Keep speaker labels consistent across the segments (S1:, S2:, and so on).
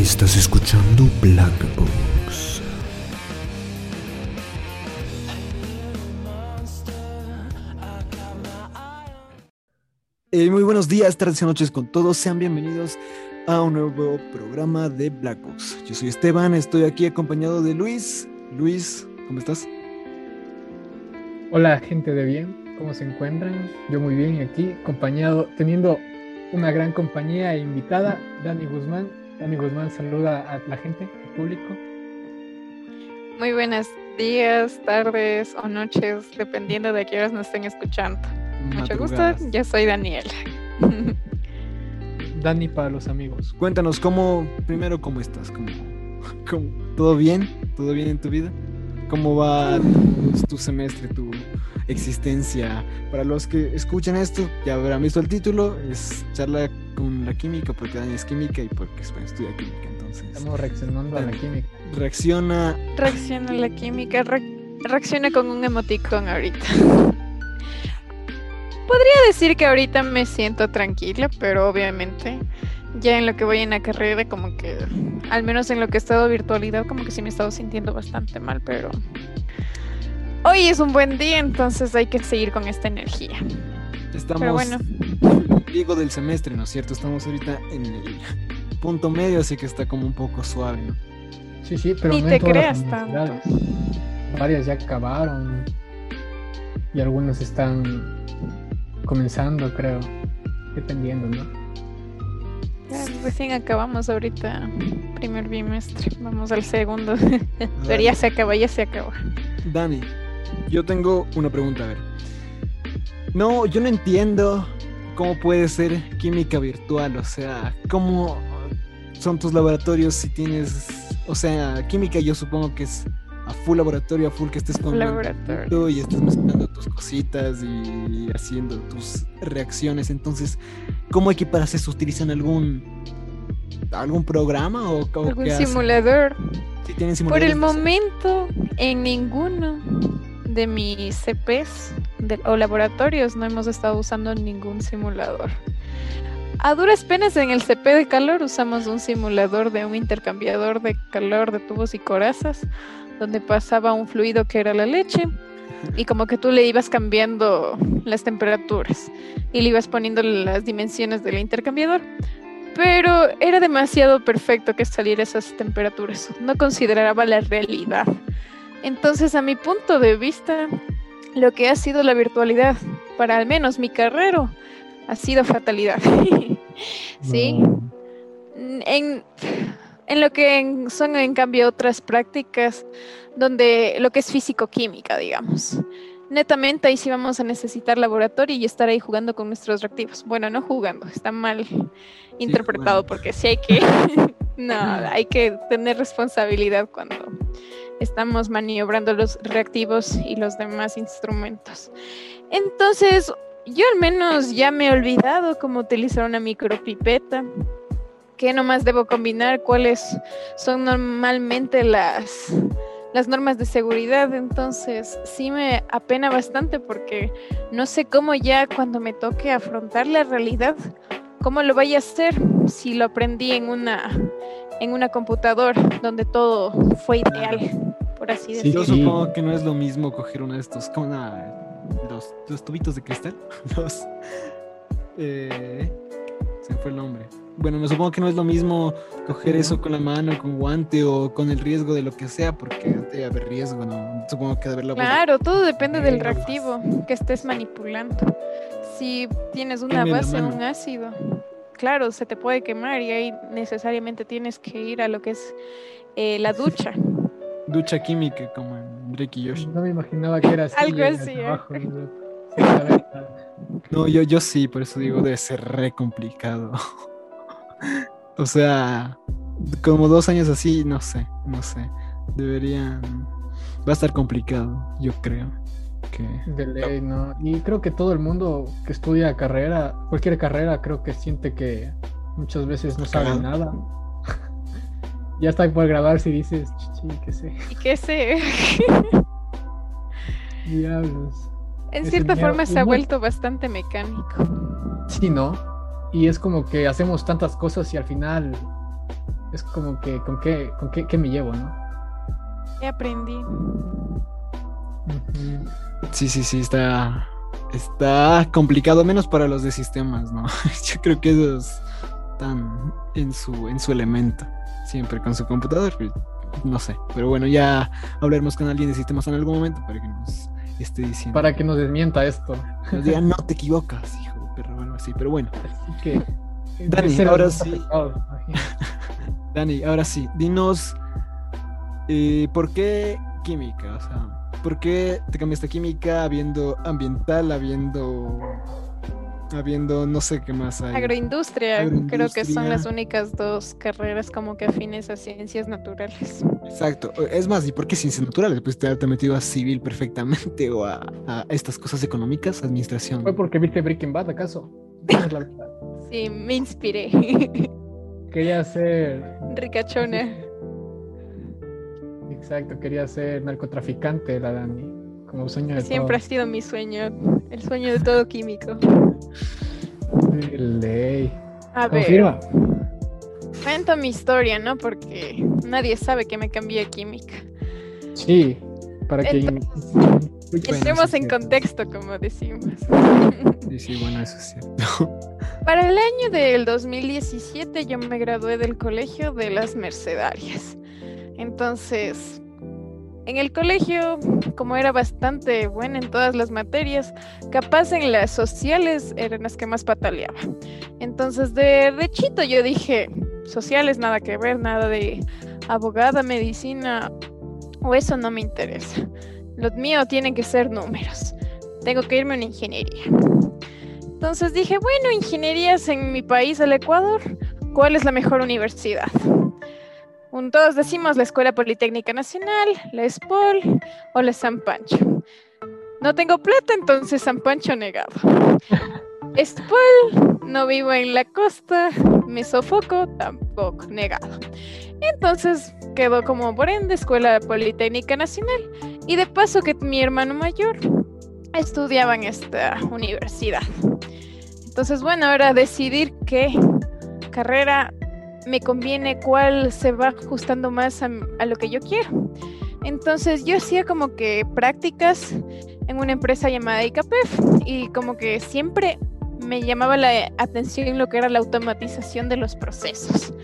S1: Estás escuchando Black Box.
S2: Eh, muy buenos días, tardes y noches con todos. Sean bienvenidos a un nuevo programa de Black Box. Yo soy Esteban, estoy aquí acompañado de Luis. Luis, ¿cómo estás?
S3: Hola, gente de bien, ¿cómo se encuentran? Yo muy bien aquí, acompañado, teniendo una gran compañía e invitada, Dani Guzmán. Dani Guzmán saluda a la gente, al público.
S4: Muy buenos días, tardes o noches, dependiendo de qué horas nos estén escuchando. Mucho gusto,
S2: Madrugadas.
S4: yo soy Daniela.
S3: Dani para los amigos.
S2: Cuéntanos, ¿cómo, primero, cómo estás? ¿Cómo, cómo- todo bien? ¿Todo bien en tu vida? ¿Cómo va tu, tu semestre, tu existencia? Para los que escuchan esto, ya habrán visto el título, es charla con la química, porque Dani es química y porque bueno, estudia química, entonces
S3: Estamos reaccionando a la química.
S2: reacciona
S4: Reacciona a la química, re- reacciona con un emoticón ahorita. Podría decir que ahorita me siento tranquila, pero obviamente ya en lo que voy en la carrera, como que, al menos en lo que he estado virtualidad, como que sí me he estado sintiendo bastante mal, pero hoy es un buen día, entonces hay que seguir con esta energía.
S2: Estamos
S4: Pero bueno.
S2: en el ombligo del semestre, ¿no es cierto? Estamos ahorita en el punto medio, así que está como un poco suave, ¿no?
S3: Sí, sí, pero
S4: Ni
S3: no
S4: te creas tanto.
S3: Varias ya acabaron y algunas están comenzando, creo, dependiendo, ¿no?
S4: Ya, recién acabamos ahorita primer bimestre, vamos al segundo. Pero ya se acaba, ya se acaba.
S2: Dani, yo tengo una pregunta, a ver. No, yo no entiendo cómo puede ser química virtual, o sea, cómo son tus laboratorios si tienes, o sea, química yo supongo que es a full laboratorio, a full que estés con
S4: Laboratorio.
S2: y estás mezclando tus cositas y haciendo tus reacciones. Entonces, ¿cómo equiparas eso? ¿Utilizan algún algún programa o, o
S4: Algún simulador.
S2: Sí, tienen
S4: Por el momento, en ninguno de mis CPs de- o laboratorios no hemos estado usando ningún simulador. A duras penas en el CP de calor usamos un simulador de un intercambiador de calor de tubos y corazas, donde pasaba un fluido que era la leche y como que tú le ibas cambiando las temperaturas y le ibas poniendo las dimensiones del intercambiador. Pero era demasiado perfecto que saliera esas temperaturas. No consideraba la realidad. Entonces, a mi punto de vista, lo que ha sido la virtualidad para al menos mi carrera ha sido fatalidad. sí.
S3: No.
S4: En, en lo que en- son en cambio otras prácticas donde lo que es físico-química, digamos. Netamente ahí sí vamos a necesitar laboratorio y estar ahí jugando con nuestros reactivos. Bueno, no jugando, está mal interpretado porque sí hay que, no, hay que tener responsabilidad cuando estamos maniobrando los reactivos y los demás instrumentos. Entonces, yo al menos ya me he olvidado cómo utilizar una micropipeta. ¿Qué nomás debo combinar? ¿Cuáles son normalmente las, las normas de seguridad? Entonces, sí me apena bastante porque no sé cómo ya cuando me toque afrontar la realidad, cómo lo vaya a hacer si lo aprendí en una, en una computadora donde todo fue ideal, por así
S3: Sí,
S2: Yo
S4: decirlo.
S3: Sí.
S2: supongo que no es lo mismo coger uno de estos, como una- los, los tubitos de cristal, los, eh, se fue el nombre. Bueno, me supongo que no es lo mismo coger eso con la mano, con guante o con el riesgo de lo que sea, porque debe haber riesgo, ¿no? Supongo que debe haber la
S4: Claro, todo depende del reactivo que estés manipulando. Si tienes una base, un ácido, claro, se te puede quemar y ahí necesariamente tienes que ir a lo que es eh, la ducha.
S2: Ducha química, como en Drake y Josh.
S3: No me imaginaba que era así.
S4: Algo así, ¿eh?
S3: trabajo, ¿no?
S2: Yo, yo sí, por eso digo, debe ser re complicado. o sea, como dos años así, no sé, no sé. Deberían. Va a estar complicado, yo creo. Que...
S3: De ley, ¿no? Y creo que todo el mundo que estudia carrera, cualquier carrera, creo que siente que muchas veces no sabe nada. ya está por grabarse y dices, chichi, qué sé,
S4: Y que sé,
S3: diablos.
S4: en
S3: Es
S4: cierta forma se ha vuelto bastante mecánico.
S3: Sí, ¿no? Y es como que hacemos tantas cosas y al final es como que con qué, con qué, qué me llevo, ¿no?
S4: ¿Qué aprendí?
S2: Sí, sí, sí, está, está complicado, menos para los de sistemas, ¿no? Yo creo que ellos están en su, en su elemento, siempre con su computador, pero no sé. Pero bueno, ya hablaremos con alguien de sistemas en algún momento para que nos esté diciendo.
S3: Para que nos desmienta esto.
S2: nos diga, no te equivocas, hijo de perro, o algo así. Pero bueno,
S3: Así que.
S2: Dani, ahora sí. Dani, ahora sí, dinos eh, por qué química, o sea, por qué te cambiaste a química habiendo ambiental, habiendo, habiendo no sé qué más hay.
S4: Agroindustria, creo que son las únicas dos carreras como que afines a ciencias naturales.
S2: Exacto, es más, ¿y por qué ciencias naturales? Pues te haberte metido a civil perfectamente o a, a estas cosas económicas, administración.
S3: ¿Fue porque viste Breaking Bad, acaso?
S4: Sí, me inspiré.
S3: Quería ser.
S4: Ricachona.
S3: Exacto, quería ser narcotraficante, la Dani. Como sueño de
S4: Siempre ha sido mi sueño, el sueño de todo químico.
S3: De ley.
S4: A ver,
S3: Confirma.
S4: cuento mi historia, ¿no? Porque nadie sabe que me cambié a química.
S3: Sí, para que.
S2: Sí,
S4: en contexto, como decimos.
S2: Sí, sí, bueno, eso es cierto.
S4: Para el año del 2017 yo me gradué del colegio de las Mercedarias. Entonces, en el colegio, como era bastante buena en todas las materias, capaz en las sociales eran las que más pataleaba. Entonces, de, de chito yo dije, sociales nada que ver, nada de abogada, medicina, o eso no me interesa. Lo mío tienen que ser números. Tengo que irme a una ingeniería. Entonces dije, bueno, ingenierías en mi país, el Ecuador, ¿cuál es la mejor universidad? Un- todos decimos la Escuela Politécnica Nacional, la ESPOL o la San Pancho. No tengo plata, entonces San Pancho negado. ESPOL, no vivo en la costa, me sofoco, tampoco negado. Entonces quedó como por ende Escuela Politécnica Nacional y de paso que mi hermano mayor estudiaba en esta universidad. Entonces, bueno, ahora decidir qué carrera me conviene, cuál se va ajustando más a, lo que yo quiero. Entonces, yo hacía como que prácticas en una empresa llamada ICAPEF y como que siempre me llamaba la atención lo que era la automatización de los procesos.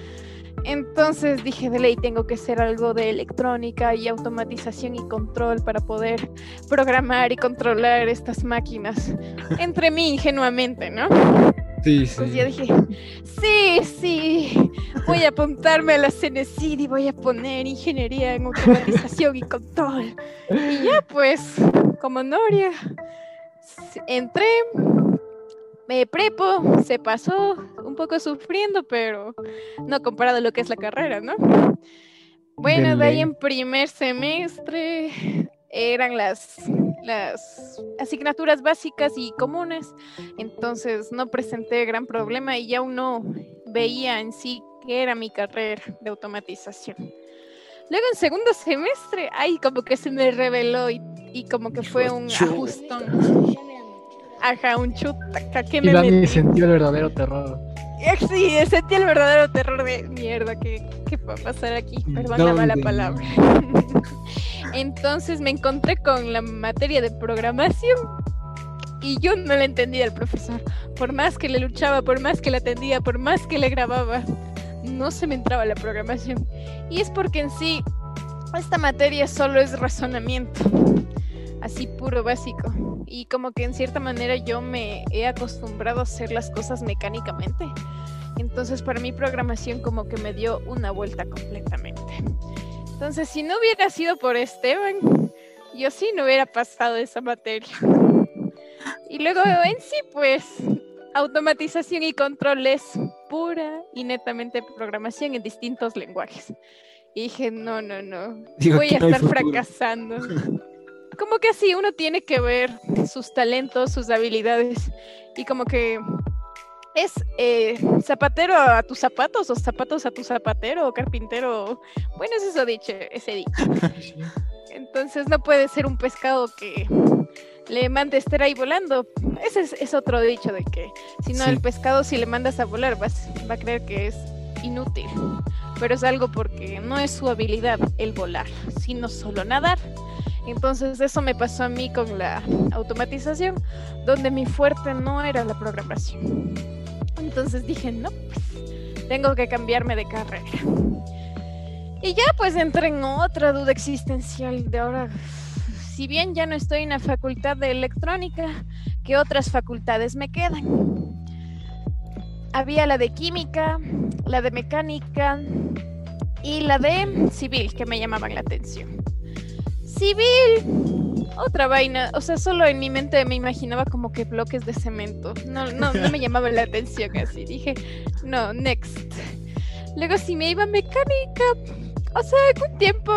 S4: Entonces dije, de ley, tengo que hacer algo de electrónica y automatización y control para poder programar y controlar estas máquinas. Entre mí ingenuamente, ¿no?
S2: Sí,
S4: Pues yo dije, sí, sí, voy a apuntarme a la CENESID y voy a poner ingeniería en automatización y control. Y ya pues, como Noria, entré, me prepo, se pasó, un poco sufriendo, pero no comparado a lo que es la carrera, ¿no? Bueno,
S3: De
S4: ahí en primer semestre eran las, las asignaturas básicas y comunes, entonces no presenté gran problema y ya uno veía en sí que era mi carrera de automatización. Luego en segundo semestre, ay, como que se me reveló y, y como que fue un ajustón. Ajá, un chuta, que
S3: Y
S4: me
S3: Dani sintió el verdadero terror.
S4: Sí, sentí el verdadero terror de mierda que, que va a pasar aquí. Perdón la mala palabra. Entonces me encontré con la materia de programación y yo no la entendía al profesor. Por más que le luchaba, por más que la atendía, por más que le grababa, no se me entraba la programación. Y es porque en sí esta materia solo es razonamiento, así puro básico. Y como que en cierta manera yo me he acostumbrado a hacer las cosas mecánicamente. Entonces para mí programación como que me dio una vuelta completamente. Entonces si no hubiera sido por Esteban, yo sí no hubiera pasado esa materia. Y luego en sí pues automatización y control es pura y netamente programación en distintos lenguajes. Y dije, no, no, no,
S2: Digo,
S4: voy a
S2: no
S4: estar fracasando. Como que así uno tiene que ver sus talentos, sus habilidades y como que es eh, zapatero a tus zapatos o zapatos a tu zapatero o carpintero. Bueno, es eso dicho, ese dicho. Entonces no puede ser un pescado que le mande estar ahí volando. Ese es, es otro dicho de que si no
S2: Sí.
S4: el pescado si le mandas a volar vas, va a creer que es inútil. pero es algo porque no es su habilidad el volar, sino solo nadar. Entonces eso me pasó a mí con la automatización, donde mi fuerte no era la programación. Entonces dije, no, pues, tengo que cambiarme de carrera. Y ya pues entré en otra duda existencial de ahora, si bien ya no estoy en la facultad de electrónica, ¿qué otras facultades me quedan? Había la de química, la de mecánica y la de civil que me llamaban la atención. Civil, otra vaina, o sea, solo en mi mente me imaginaba como que bloques de cemento. No, no, no me llamaba la atención así. Dije, no, next. Luego si me iba a mecánica, o sea, algún tiempo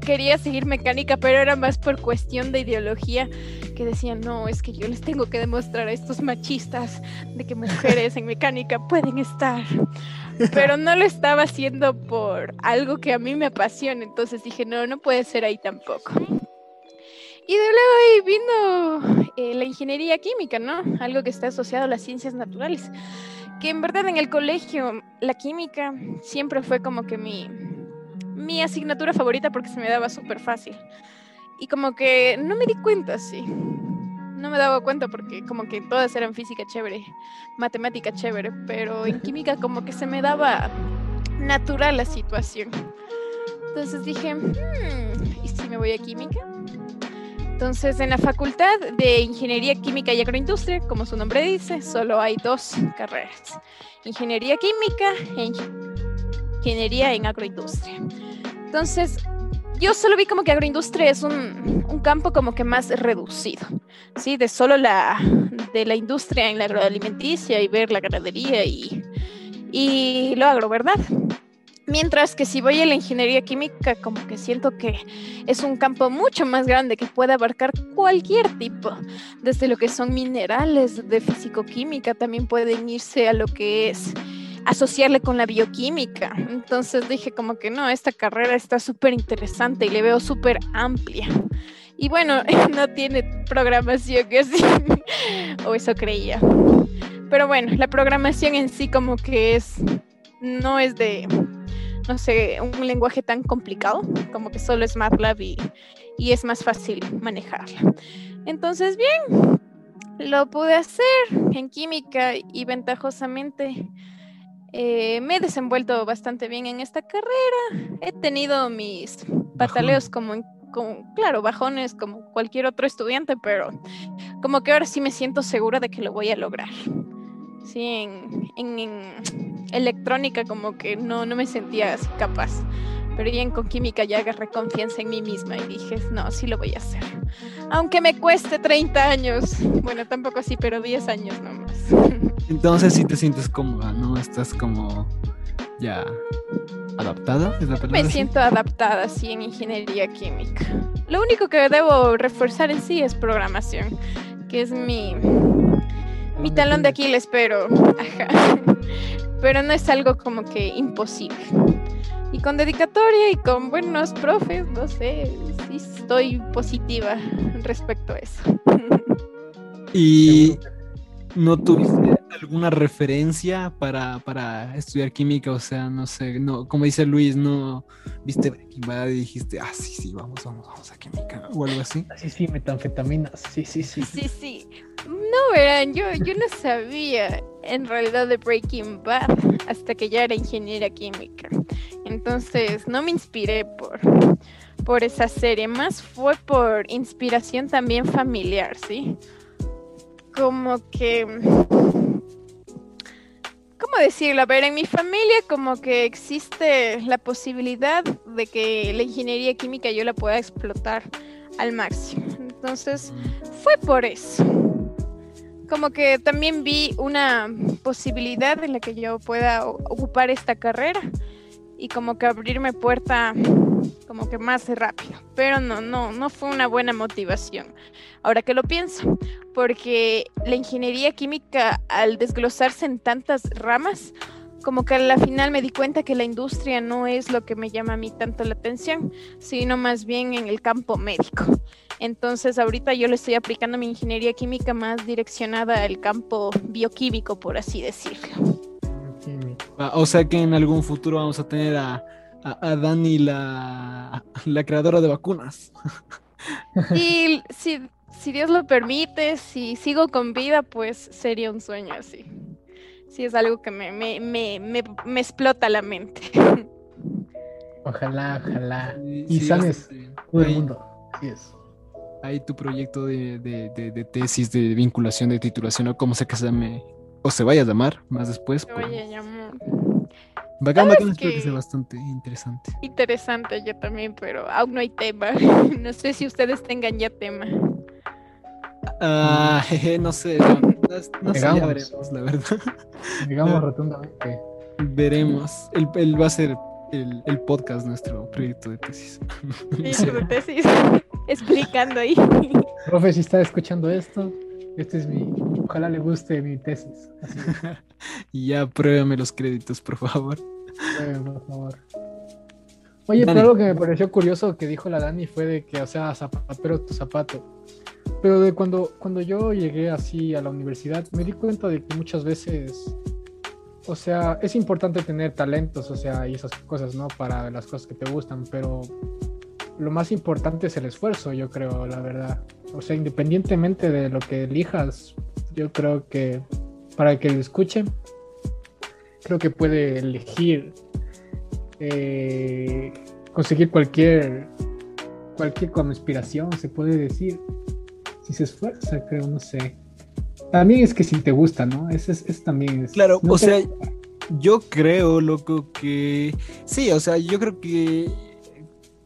S4: quería seguir mecánica, pero era más por cuestión de ideología que decían, no, es que yo les tengo que demostrar a estos machistas de que mujeres en mecánica pueden estar. Pero no lo estaba haciendo por algo que a mí me apasiona, entonces dije, no, no puede ser ahí tampoco. Y de luego ahí vino eh, la ingeniería química, ¿no? Algo que está asociado a las ciencias naturales. Que en verdad en el colegio la química siempre fue como que mi, mi asignatura favorita porque se me daba súper fácil. Y como que no me di cuenta, sí. No me daba cuenta porque como que todas eran física chévere, matemática chévere, pero en química como que se me daba natural la situación. Entonces dije, hmm, ¿y si me voy a química? Entonces, en la Facultad de Ingeniería Química y Agroindustria, como su nombre dice, solo hay dos carreras. Ingeniería Química e Ingeniería en Agroindustria. Entonces, yo solo vi como que agroindustria es un, un, campo como que más reducido, ¿sí? De solo la, de la industria en la agroalimenticia y ver la ganadería y, y lo agro, ¿verdad? Mientras que si voy a la ingeniería química, como que siento que es un campo mucho más grande que puede abarcar cualquier tipo, desde lo que son minerales de físico-química, también pueden irse a lo que es asociarle con la bioquímica. Entonces dije como que no, esta carrera está súper interesante y le veo súper amplia. Y bueno, no tiene programación que así, o eso creía. Pero bueno, la programación en sí como que es, no es de, no sé, un lenguaje tan complicado, como que solo es MATLAB y, y es más fácil manejarla. Entonces, bien, lo pude hacer en química y ventajosamente eh, me he desenvuelto bastante bien en esta carrera. He tenido mis pataleos como, claro, bajones como cualquier otro estudiante, pero como que ahora sí me siento segura de que lo voy a lograr. Sí, en, en, electrónica como que no, no me sentía así capaz. Pero ya en con química ya agarré confianza en mí misma y dije, no, sí lo voy a hacer. Aunque me cueste 30 años. Bueno, tampoco así, pero 10 años nomás.
S2: Entonces sí te sientes cómoda, ¿no? Estás como ya adaptada, ¿es la
S4: Me siento adaptada, sí, en ingeniería química. Lo único que debo reforzar en sí es programación, que es mi, mi talón de Aquiles, pero, ajá. pero no es algo como que imposible. Y con dedicatoria y con buenos profes, no sé, sí estoy positiva respecto a eso.
S2: Y no tuviste alguna referencia para, para, estudiar química, o sea, no sé, no, como dice Luis, no viste y dijiste, ah, sí, sí, vamos, vamos, vamos a química, o algo así.
S3: Sí, sí, metanfetaminas, sí, sí, sí.
S4: Sí, sí. No, verán, yo, yo no sabía en realidad de Breaking Bad hasta que ya era ingeniera química. Entonces, no me inspiré por, por esa serie, más fue por inspiración también familiar, ¿sí? Como que ¿cómo decirlo? A ver, en mi familia como que existe la posibilidad de que la ingeniería química yo la pueda explotar al máximo. Entonces, fue por eso. Como que también vi una posibilidad en la que yo pueda ocupar esta carrera y como que abrirme puerta como que más rápido. Pero no, no, no fue una buena motivación. Ahora que lo pienso, porque la ingeniería química al desglosarse en tantas ramas, como que a la final me di cuenta que la industria no es lo que me llama a mí tanto la atención, sino más bien en el campo médico. Entonces ahorita yo le estoy aplicando mi ingeniería química más direccionada al campo bioquímico, por así decirlo.
S2: Ah, o sea que en algún futuro vamos a tener a, a, a Dani, la, la creadora de vacunas.
S4: Y si, si Dios lo permite, si sigo con vida, pues sería un sueño así. Sí, es algo que me, me, me, me, me explota la mente.
S3: Ojalá, ojalá.
S2: Sí,
S3: Y
S2: sí,
S3: sales todo el mundo. Así es.
S2: Ahí tu proyecto de, de, de, de tesis, de vinculación, de titulación, o como sea que se llame, o se vaya a llamar más después. pues,
S4: Oye, llamó.
S2: Bacán, bacán, espero que
S4: que-
S2: sea bastante interesante.
S4: Interesante yo también, pero aún no hay tema. No sé si ustedes tengan ya tema.
S2: Ah, jeje, no sé, no, no sé, ya veremos, la verdad.
S3: Digamos rotundamente.
S2: Veremos. Él, él va a ser el, el podcast, nuestro proyecto de tesis.
S4: Sí,
S2: Sí.
S4: su tesis. Explicando ahí.
S3: Profe, si está escuchando esto, este es mi. Ojalá le guste mi tesis.
S2: Y ya pruébame los créditos, por favor.
S3: que, por favor. Oye, pero algo que me pareció curioso que dijo la Dani fue de que, o sea, zapatero tu zapato. Pero de cuando, cuando yo llegué así a la universidad, me di cuenta de que muchas veces, o sea, es importante tener talentos, o sea, y esas cosas, ¿no? Para las cosas que te gustan, pero lo más importante es el esfuerzo, yo creo, la verdad. O sea, independientemente de lo que elijas, yo creo que para que lo escuche, creo que puede elegir eh, conseguir cualquier cualquier como inspiración, se puede decir. Si se esfuerza, creo, no sé. También es que si te gusta, ¿no? Ese es, ese también es.
S2: Claro,
S3: no
S2: o sea, yo creo, loco, que sí, o sea, yo creo que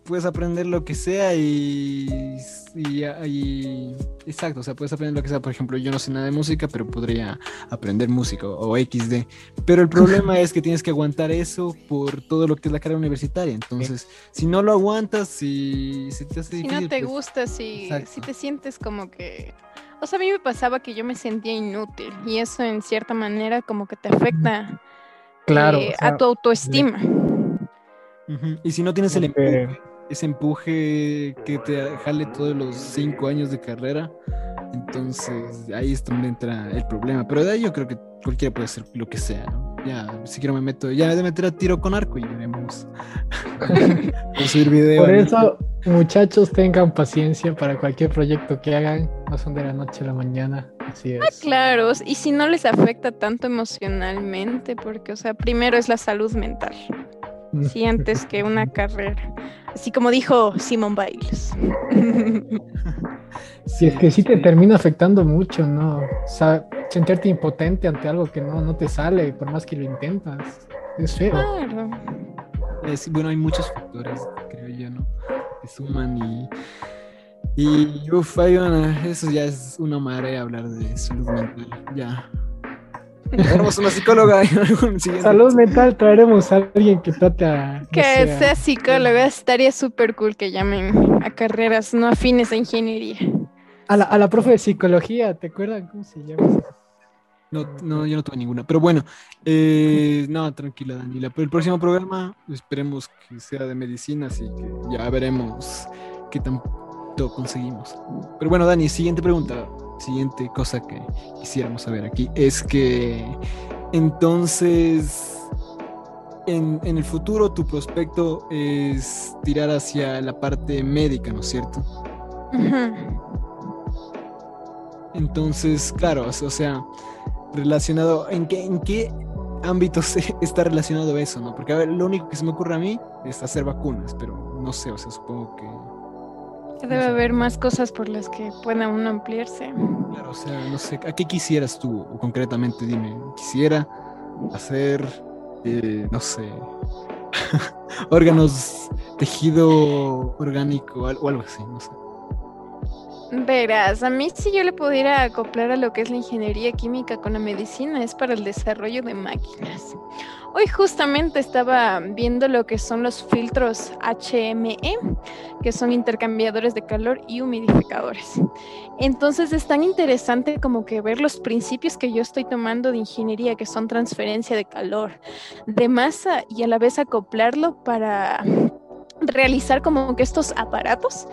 S2: puedes aprender lo que sea y, y, y- exacto, o sea, puedes aprender lo que sea. Por ejemplo, yo no sé nada de música, pero podría aprender música o XD. Pero el problema es que tienes que aguantar eso por todo lo que es la carrera universitaria. Entonces, si no lo aguantas, si se te hace
S4: Si
S2: difícil,
S4: no te
S2: pues,
S4: gusta, si, si te sientes como que... O sea, a mí me pasaba que yo me sentía inútil y eso en cierta manera como que te afecta
S3: Claro,
S4: eh,
S3: o sea,
S4: a tu autoestima.
S2: Y si no tienes el ese empuje que te jale todos los cinco años de carrera, entonces ahí es donde entra el problema. Pero de ahí yo creo que cualquiera puede hacer lo que sea, ¿no? Ya, si quiero me meto, ya de meter a tiro con arco y veremos. Subir video.
S3: Por
S2: ahí.
S3: eso, muchachos, tengan paciencia para cualquier proyecto que hagan. No son de la noche a la mañana. Así es.
S4: Claro, y si no les afecta tanto emocionalmente, porque, o sea, primero es la salud mental, sí, antes que una carrera. Así como dijo Simón Biles.
S3: Si es que sí te termina afectando mucho, ¿no? O sea, sentirte impotente ante algo que no, no te sale, por más que lo intentas. Es feo.
S4: Claro.
S2: Es- bueno, hay muchos factores, creo yo, ¿no? Que suman y. Y, uff, hay una. Eso ya es una marea hablar de salud mental. Ya. Tenemos una psicóloga.
S3: Salud mental, traeremos a alguien que trate a.
S4: Que sea psicóloga, estaría súper cool que llamen a carreras no afines a ingeniería.
S3: a, la, a la profe de psicología, ¿te acuerdan cómo se llama?
S2: No, no, yo no tuve ninguna. Pero bueno, eh, no, tranquila, Daniela. Pero el próximo programa esperemos que sea de medicina, así que ya veremos qué conseguimos. Pero bueno, Dani, siguiente pregunta. Siguiente cosa que quisiéramos saber aquí es que entonces en, en el futuro tu prospecto es tirar hacia la parte médica, ¿no es cierto? Entonces, claro, o sea, relacionado, ¿en qué, en qué ámbito se- está relacionado eso, no? Porque, a ver, lo único que se me ocurre a mí es hacer vacunas, pero no sé, o sea, supongo Que
S4: Debe haber más cosas por las que pueda uno ampliarse.
S2: claro, o sea, no sé, ¿a qué quisieras tú concretamente? Dime, quisiera hacer, eh, no sé, órganos, tejido orgánico o algo así, no sé.
S4: Verás, a mí si yo le pudiera acoplar a lo que es la ingeniería química con la medicina es para el desarrollo de máquinas. Hoy justamente estaba viendo lo que son los filtros HME, que son intercambiadores de calor y humidificadores. Entonces es tan interesante como que ver los principios que yo estoy tomando de ingeniería, que son transferencia de calor, de masa y a la vez acoplarlo para realizar como que estos aparatos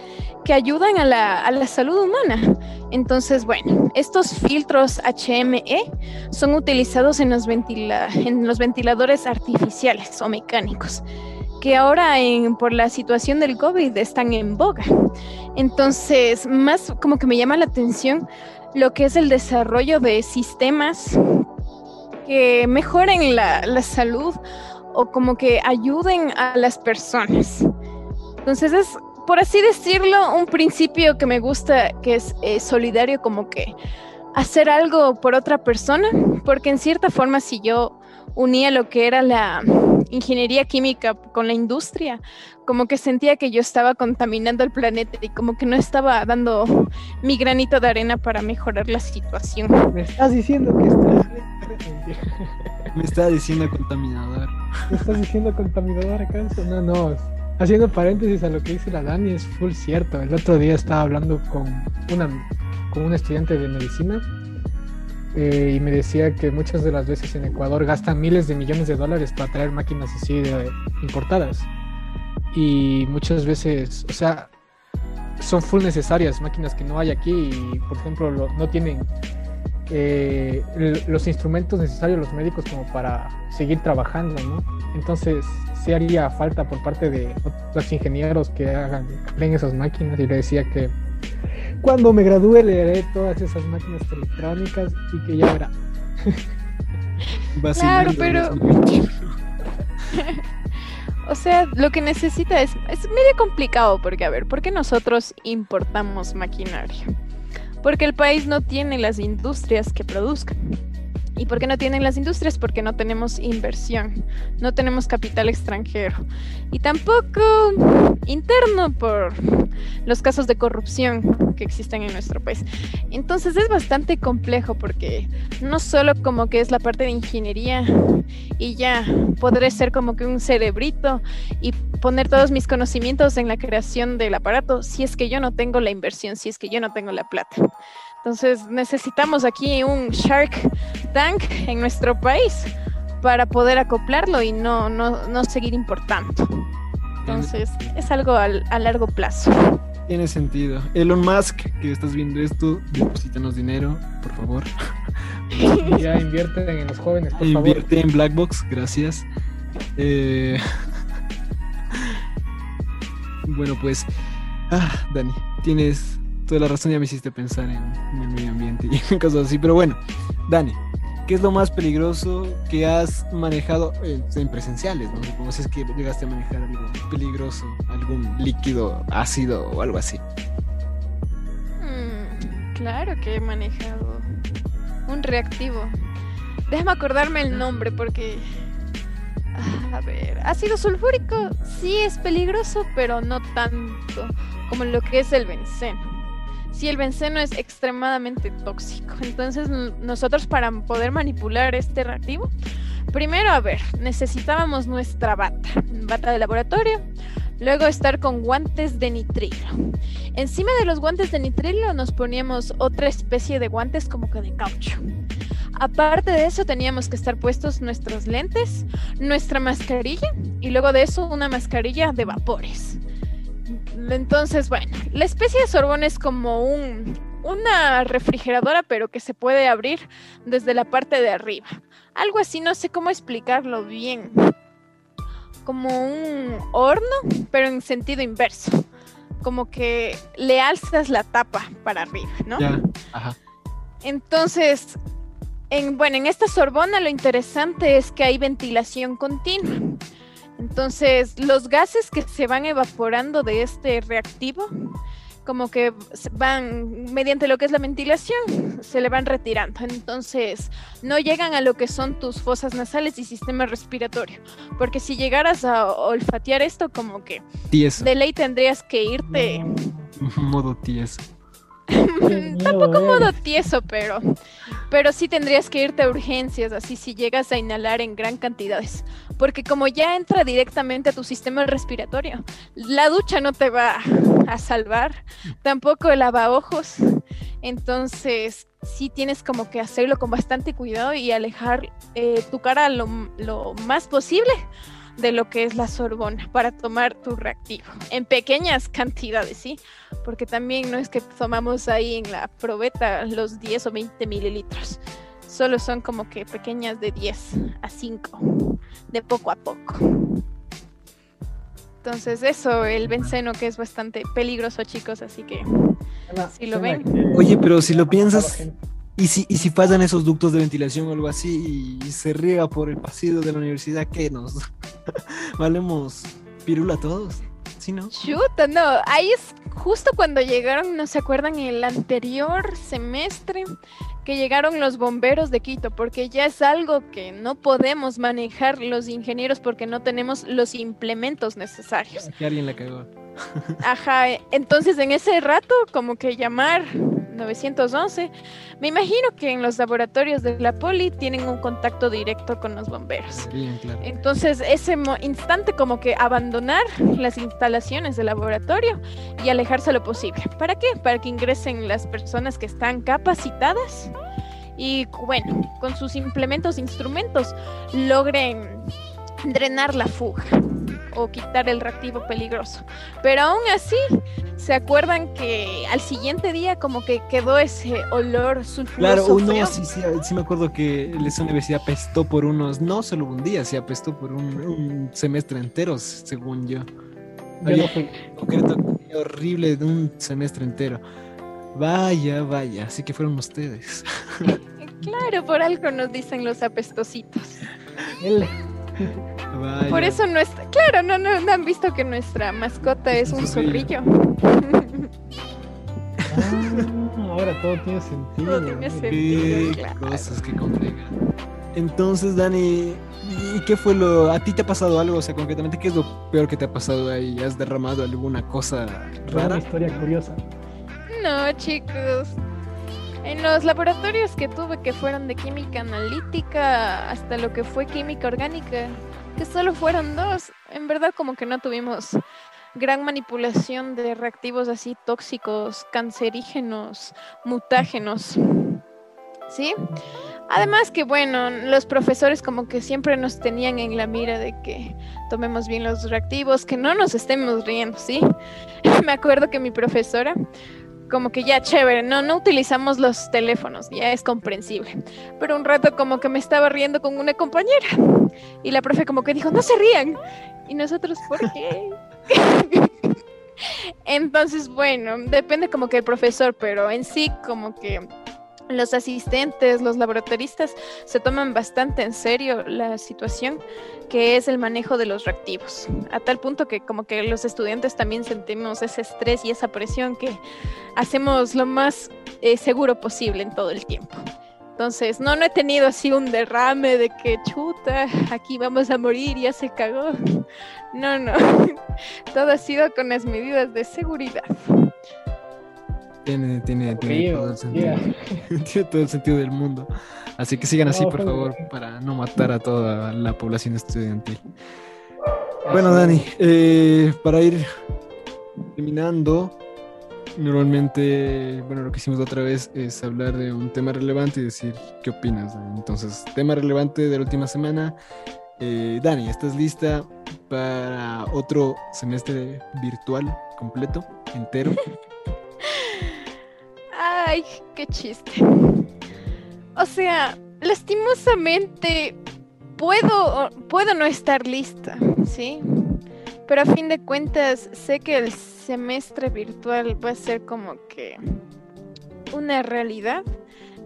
S4: que ayudan a la, a la, salud humana. Entonces, bueno, estos filtros HME son utilizados en los, ventila en los ventiladores artificiales o mecánicos que ahora por la situación del COVID están en boga. Entonces, más como que me llama la atención lo que es el desarrollo de sistemas que mejoren la, la salud o como que ayuden a las personas. Entonces es, por así decirlo, un principio que me gusta, que es eh, solidario, como que hacer algo por otra persona, porque en cierta forma si yo unía lo que era la ingeniería química con la industria, como que sentía que yo estaba contaminando el planeta y como que no estaba dando mi granito de arena para mejorar la situación.
S3: Me estás diciendo que estás...
S2: Me está diciendo contaminador.
S3: ¿Me estás diciendo contaminador acaso? No, no. Haciendo paréntesis a lo que dice la Dani, es full cierto. El otro día estaba hablando con una, con un estudiante de medicina eh, y me decía que muchas de las veces en Ecuador gastan miles de millones de dólares para traer máquinas así de, importadas. Y muchas veces, o sea, son full necesarias, máquinas que no hay aquí y, por ejemplo, no tienen eh, los instrumentos necesarios los médicos como para seguir trabajando, ¿no? Entonces, sí haría falta por parte de los ingenieros que hagan, creen esas máquinas y le decía que cuando me gradúe leeré todas esas máquinas electrónicas y que ya verá.
S4: claro, pero... o sea, lo que necesita es, es medio complicado porque, a ver, ¿por qué nosotros importamos maquinaria? Porque el país no tiene las industrias que produzcan. ¿Y por qué no tienen las industrias? Porque no tenemos inversión, no tenemos capital extranjero y tampoco interno por los casos de corrupción que existen en nuestro país. Entonces es bastante complejo porque no solo como que es la parte de ingeniería y ya podré ser como que un cerebrito y poner todos mis conocimientos en la creación del aparato si es que yo no tengo la inversión, si es que yo no tengo la plata. Entonces necesitamos aquí un Shark Tank en nuestro país para poder acoplarlo y no, no, seguir importando. Entonces es algo a, largo plazo.
S2: Tiene sentido. Elon Musk, que estás viendo esto, deposítanos dinero, por favor.
S3: Ya invierten en los jóvenes, por
S2: Invierte en Blackbox, gracias. Eh, bueno, pues, ah, Dani, tienes toda la razón ya me hiciste pensar en, el medio ambiente y cosas así. Pero bueno, Dani, ¿qué es lo más peligroso que has manejado eh, en presenciales? ¿no? Como es que llegaste a manejar algo peligroso, algún líquido ácido o algo así.
S4: Mm, claro que he manejado un reactivo. Déjame acordarme el nombre porque... Ah, a ver, ácido sulfúrico sí es peligroso, pero no tanto como lo que es el benceno si el benceno es extremadamente tóxico. Entonces nosotros para poder manipular este reactivo, primero, a ver, necesitábamos nuestra bata, bata de laboratorio, luego estar con guantes de nitrilo. Encima de los guantes de nitrilo nos poníamos otra especie de guantes como que de caucho. Aparte de eso teníamos que estar puestos nuestros lentes, nuestra mascarilla y luego de eso una mascarilla de vapores. Entonces, bueno, la especie de sorbón es como un, una refrigeradora, pero que se puede abrir desde la parte de arriba. Algo así, no sé cómo explicarlo bien. Como un horno, pero en sentido inverso. Como que le alzas la tapa para arriba, ¿no?
S2: Ya, ajá.
S4: Entonces, en, bueno, en esta sorbona lo interesante es que hay ventilación continua. Entonces, los gases que se van evaporando de este reactivo, como que van, mediante lo que es la ventilación, se le van retirando. Entonces, no llegan a lo que son tus fosas nasales y sistema respiratorio. Porque si llegaras a olfatear esto, como que de ley tendrías que irte.
S2: Modo tieso.
S4: Tampoco modo tieso, pero, pero sí tendrías que irte a urgencias, así si llegas a inhalar en gran cantidades. Porque como ya entra directamente a tu sistema respiratorio, la ducha no te va a salvar, tampoco el ojos Entonces, sí tienes como que hacerlo con bastante cuidado y alejar eh, tu cara lo, lo más posible de lo que es la Sorbona para tomar tu reactivo. En pequeñas cantidades, ¿sí? Porque también no es que tomamos ahí en la probeta los 10 o 20 mililitros. Solo son como que pequeñas de 10 a 5, de poco a poco. Entonces eso, el benceno que es bastante peligroso, chicos, así que Si lo ven.
S2: Oye, pero si lo piensas. ¿Y si, y si fallan esos ductos de ventilación o algo así y se riega por el pasillo de la universidad, ¿qué nos? ¿Valemos pirula todos? ¿Sí, no?
S4: Chuta, no, ahí es justo cuando llegaron, ¿no se acuerdan? El anterior semestre que llegaron los bomberos de Quito, porque ya es algo que no podemos manejar los ingenieros porque no tenemos los implementos necesarios.
S2: Que alguien la cagó.
S4: Ajá, entonces en ese rato como que llamar 911, me imagino que en los laboratorios de la poli tienen un contacto directo con los bomberos.
S2: Bien, claro.
S4: Entonces, ese instante como que abandonar las instalaciones del laboratorio y alejarse lo posible. ¿Para qué? Para que ingresen las personas que están capacitadas y, bueno, con sus implementos, instrumentos, logren drenar la fuga o quitar el reactivo peligroso. Pero aún así, ¿se acuerdan que al siguiente día como que quedó ese olor sulfuroso
S2: Claro, uno
S4: feo?
S2: sí, sí, sí me acuerdo que esa universidad apestó por unos, no solo un día, se apestó por un, un semestre entero, según yo.
S3: Yo no
S2: concreto, horrible de un semestre entero. Vaya, vaya, así que fueron ustedes.
S4: Claro, por algo nos dicen los apestositos.
S2: Vaya.
S4: Por eso nuestra, claro, no, no, no han visto que nuestra mascota es
S2: Es un
S4: zorrillo.
S3: Ah, ahora todo tiene sentido.
S4: Todo tiene sentido.
S2: Qué
S4: claro.
S2: cosas que complicado. Entonces, Dani, ¿y qué fue lo... ¿A ti te ha pasado algo? O sea, concretamente, ¿qué es lo peor que te ha pasado ahí? ¿Has derramado alguna cosa
S3: Una
S2: rara?
S3: historia curiosa.
S4: No, chicos. En los laboratorios que tuve que fueron de química analítica hasta lo que fue química orgánica, que solo fueron dos, en verdad como que no tuvimos gran manipulación de reactivos así tóxicos, cancerígenos, mutágenos. ¿Sí? Además que bueno, los profesores como que siempre nos tenían en la mira de que tomemos bien los reactivos, que no nos estemos riendo, ¿sí? Me acuerdo que mi profesora como que ya chévere, no, no utilizamos los teléfonos, ya es comprensible. Pero un rato como que me estaba riendo con una compañera y la profe como que dijo, no se rían. Y nosotros, ¿por qué? Entonces, bueno, depende como que el profesor, pero en sí como que los asistentes, los laboratoristas se toman bastante en serio la situación que es el manejo de los reactivos, a tal punto que como que los estudiantes también sentimos ese estrés y esa presión que hacemos lo más eh, seguro posible en todo el tiempo. Entonces, no, no he tenido así un derrame de que chuta, aquí vamos a morir, ya se cagó. No, no. Todo ha sido con las medidas de seguridad.
S2: Tiene, tiene, tiene todo el sentido.
S3: yeah.
S2: tiene todo el sentido del mundo. Así que sigan así, por
S3: fue-
S2: favor, para no matar a toda la población estudiantil. Bueno, Dani, eh, para ir terminando, normalmente, bueno, lo que hicimos la otra vez es hablar de un tema relevante y decir qué opinas. Entonces, tema relevante de la última semana. Eh, Dani, ¿estás lista para otro semestre virtual completo, entero?
S4: Ay, qué chiste. O sea, lastimosamente puedo, puedo no estar lista, ¿sí? Pero a fin de cuentas sé que el semestre virtual va a ser como que una realidad.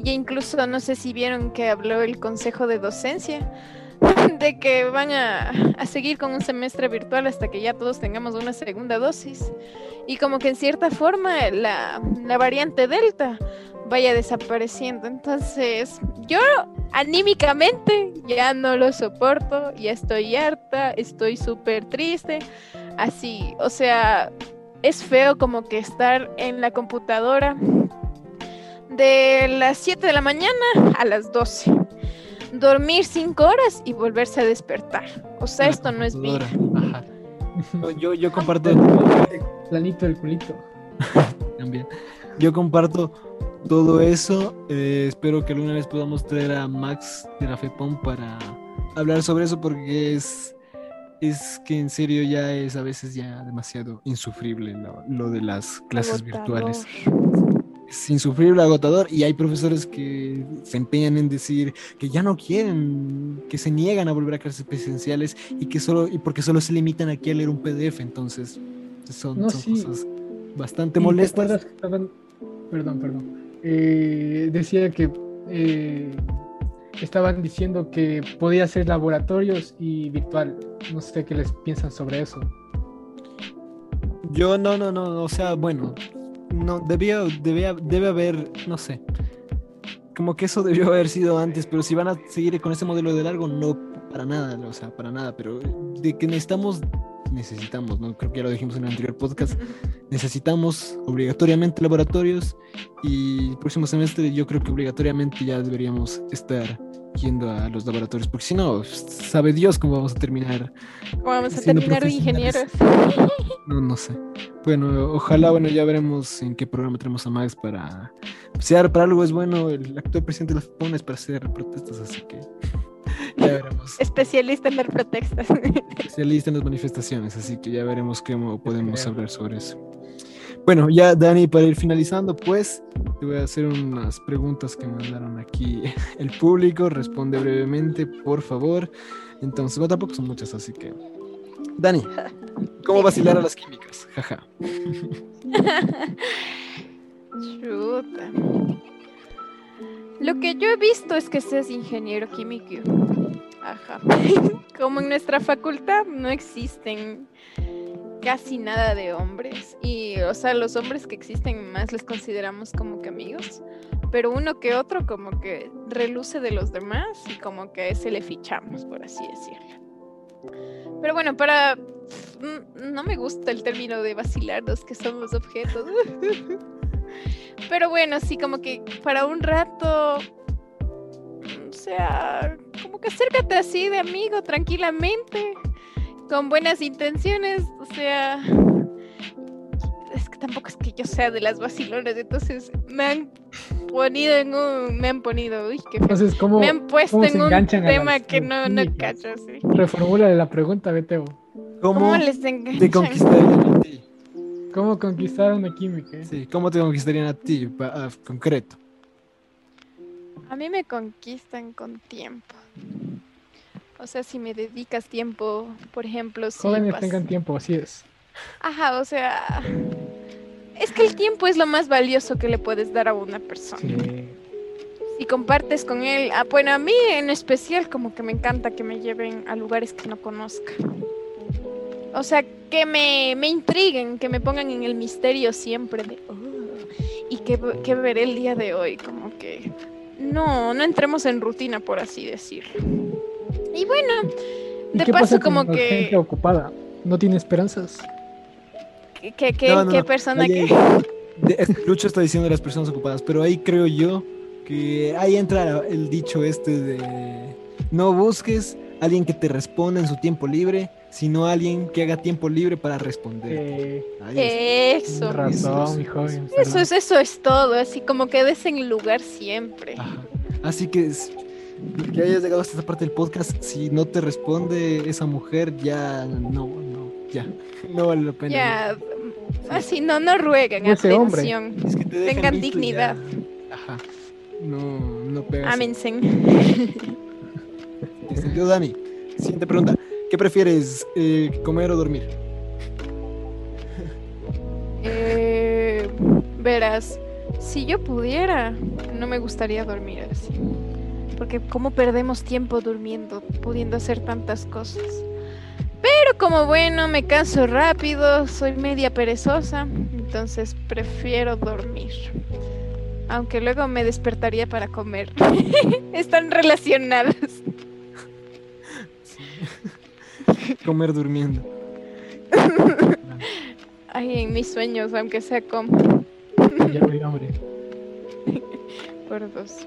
S4: Y incluso no sé si vieron que habló el Consejo de Docencia de que van a, a seguir con un semestre virtual hasta que ya todos tengamos una segunda dosis. Y como que en cierta forma la, la variante Delta vaya desapareciendo. Entonces, yo anímicamente ya no lo soporto, ya estoy harta, estoy súper triste. Así, o sea, es feo como que estar en la computadora de las 7 de la mañana a las 12. Dormir 5 horas y volverse a despertar. O sea,
S2: La
S4: esto no es vida.
S2: Ajá. Yo, yo comparto
S3: Planito del culito.
S2: también. Yo comparto todo eso. eh, espero que alguna vez podamos traer a Max de la FEPOM para hablar sobre eso porque es es que en serio ya es a veces ya demasiado insufrible lo, lo de las clases virtuales. Es insufrible, agotador, y hay profesores que se empeñan en decir que ya no quieren, que se niegan a volver a clases presenciales y que solo, y porque solo se limitan aquí a leer un PDF, entonces son,
S3: No,
S2: son
S3: sí.
S2: cosas bastante
S3: ¿Y te
S2: molestas.
S3: acuerdas que estaban... Perdón, perdón. Eh, decía que eh, estaban diciendo que podía hacer laboratorios y virtual. No sé qué les piensan sobre eso.
S2: Yo no, no, no, o sea, bueno, no, debía, debía, debe haber, no sé, como que eso debió haber sido antes, pero si van a seguir con ese modelo de largo, no, para nada, o sea, para nada, pero de que necesitamos, necesitamos, ¿no? Creo que ya lo dijimos en el anterior podcast, necesitamos obligatoriamente laboratorios y el próximo semestre yo creo que obligatoriamente ya deberíamos estar yendo a los laboratorios, porque si no, sabe Dios cómo vamos a terminar
S4: ¿Cómo vamos a terminar ingenieros?
S2: no, no sé. Bueno, ojalá, bueno, ya veremos en qué programa tenemos a Max para... Si ahora para algo es bueno, el actual presidente de la FPON es para hacer protestas, así que ya veremos.
S4: Especialista en dar protestas.
S2: Especialista en las manifestaciones, así que ya veremos cómo podemos hablar sobre eso. Bueno, ya Dani, para ir finalizando, pues te voy a hacer unas preguntas que mandaron aquí el público. Responde brevemente, por favor. Entonces, bueno, tampoco son muchas, así que... Dani, ¿cómo vacilar a las químicas? Jaja.
S4: Chuta. Lo que yo he visto es que seas ingeniero químico. Como en nuestra facultad no existen casi nada de hombres. Y, o sea, los hombres que existen más les consideramos como que amigos. Pero uno que otro como que reluce de los demás y como que a ese le fichamos, por así decirlo. Pero bueno, para... mm, No me gusta el término de vacilarnos, que somos objetos. Pero bueno, sí, como que para un rato, sea, como que acércate así de amigo, tranquilamente, con buenas intenciones, o sea, es que tampoco es que yo sea de las vacilonas, entonces me han ponido en un, me han ponido, uy, qué feo.
S3: Entonces, ¿cómo
S4: Me han puesto en un
S3: a
S4: tema
S3: las-
S4: que no, no cacho, sí.
S3: reformula la pregunta, Beteo?
S2: ¿Cómo,
S4: ¿Cómo les
S2: te
S4: enganchan?
S2: conquistarían a ti?
S3: ¿Cómo conquistar una química?
S2: Sí, ¿cómo te conquistarían a ti, pa- a- concreto?
S4: A mí me conquistan con tiempo. O sea, si me dedicas tiempo, por ejemplo, si
S3: Jóvenes tengan tiempo, así es.
S4: Ajá, o sea, es que el tiempo es lo más valioso que le puedes dar a una persona.
S3: Sí.
S4: Si compartes con él, ah, bueno, a mí en especial como que me encanta que me lleven a lugares que no conozca. O sea, que me, me intriguen, que me pongan en el misterio siempre de, "Oh, ¿y qué, qué veré el día de hoy? Como que no, no entremos en rutina, por así decirlo. Y bueno,
S3: ¿Y
S4: de
S3: qué
S4: paso
S3: pasa
S4: como
S3: con
S4: que...
S3: gente ocupada? ¿No tiene esperanzas?
S4: ¿Qué, qué, qué-
S2: No, no,
S4: qué
S2: no.
S4: persona
S2: Ahí-
S4: que...?
S2: Lucho está diciendo de las personas ocupadas, pero ahí creo yo que ahí entra el dicho este de no busques a alguien que te responda en su tiempo libre, sino a alguien que haga tiempo libre para responder.
S3: Eh.
S4: Eso.
S3: razón,
S2: eso,
S3: mi
S2: eso,
S3: joven.
S4: Eso es, eso es todo, así como que des en lugar siempre.
S2: Ajá. Así que que hayas llegado hasta esta parte del podcast, si no te responde esa mujer, ya no, no, ya, no vale la pena.
S4: Ya, así no, no rueguen
S3: ese hombre.
S4: atención.
S2: Es que te dejan
S4: Tengan dignidad.
S2: ya. Ajá. No, no pegas. Sentido, Dani. Siguiente pregunta. ¿Qué prefieres, eh, comer o dormir?
S4: Eh, verás, si yo pudiera, no me gustaría dormir así. Porque cómo perdemos tiempo durmiendo, pudiendo hacer tantas cosas. Pero como bueno, me canso rápido, soy media perezosa, entonces prefiero dormir. Aunque luego me despertaría para comer. Están relacionadas.
S2: Comer durmiendo.
S4: Ay, en mis sueños, aunque sea como
S3: Ya me dio hambre.
S4: por dos.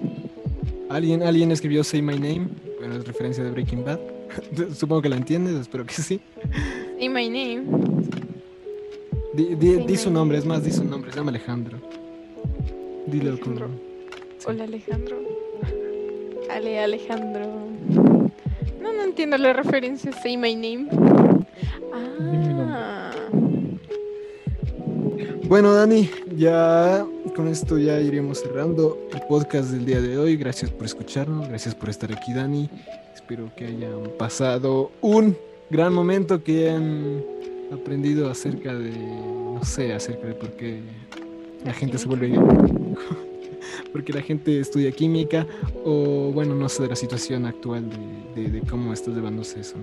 S2: ¿Alguien, alguien escribió Say My Name. Bueno, es referencia de Breaking Bad. Supongo que la entiendes, espero que sí.
S4: Say my name.
S2: Di, di-
S4: Say
S2: di su nombre, es
S4: name.
S2: más, di su nombre. Se llama Alejandro. Dilo con.
S4: Alejandro.
S2: Sí.
S4: Hola Alejandro. Ale Alejandro. No, entiendo la referencia. Say my name. Ah,
S2: Bueno, Dani, ya con esto ya iremos cerrando el podcast del día de hoy. Gracias por escucharnos, gracias por estar aquí, Dani. Espero que hayan pasado un gran momento, que hayan aprendido acerca de, no sé, acerca de por qué la gente se vuelve porque la gente estudia química o bueno no sé de la situación actual de, cómo está llevándose eso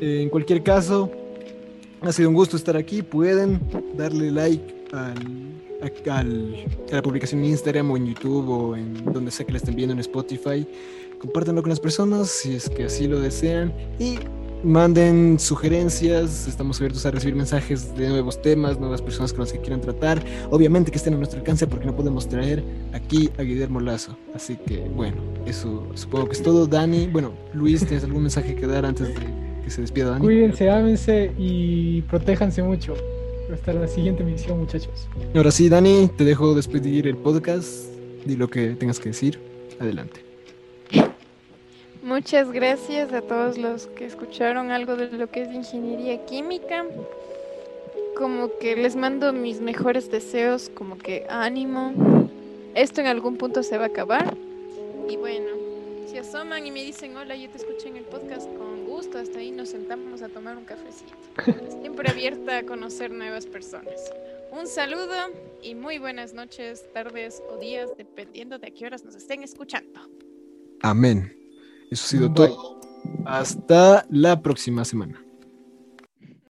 S2: en cualquier caso ha sido un gusto estar aquí. Pueden darle like al- a la publicación en Instagram o en YouTube o en donde sea que la estén viendo en Spotify. Compártanlo con las personas si es que así lo desean. Y manden sugerencias, estamos abiertos a recibir mensajes de nuevos temas, nuevas personas con las que quieran tratar, obviamente que estén a nuestro alcance porque no podemos traer aquí a Guillermo Lazo, así que bueno, eso supongo que es todo, Dani, bueno, Luis, ¿tienes algún mensaje que dar antes de que se despida Dani?
S3: Cuídense, ámense y protéjanse mucho. Hasta la siguiente misión, muchachos.
S2: Ahora sí, Dani, te dejo despedir el podcast, di lo que tengas que decir, adelante.
S4: Muchas gracias a todos los que escucharon algo de lo que es ingeniería química. Como que les mando mis mejores deseos, como que ánimo. Esto en algún punto se va a acabar. Y bueno, si asoman y me dicen hola, yo te escuché en el podcast con gusto, hasta ahí nos sentamos a tomar un cafecito. Siempre abierta a conocer nuevas personas. Un saludo y muy buenas noches, tardes o días, dependiendo de a qué horas nos estén escuchando.
S2: Amén. Eso ha sido
S3: Bye.
S2: todo. Hasta la próxima semana.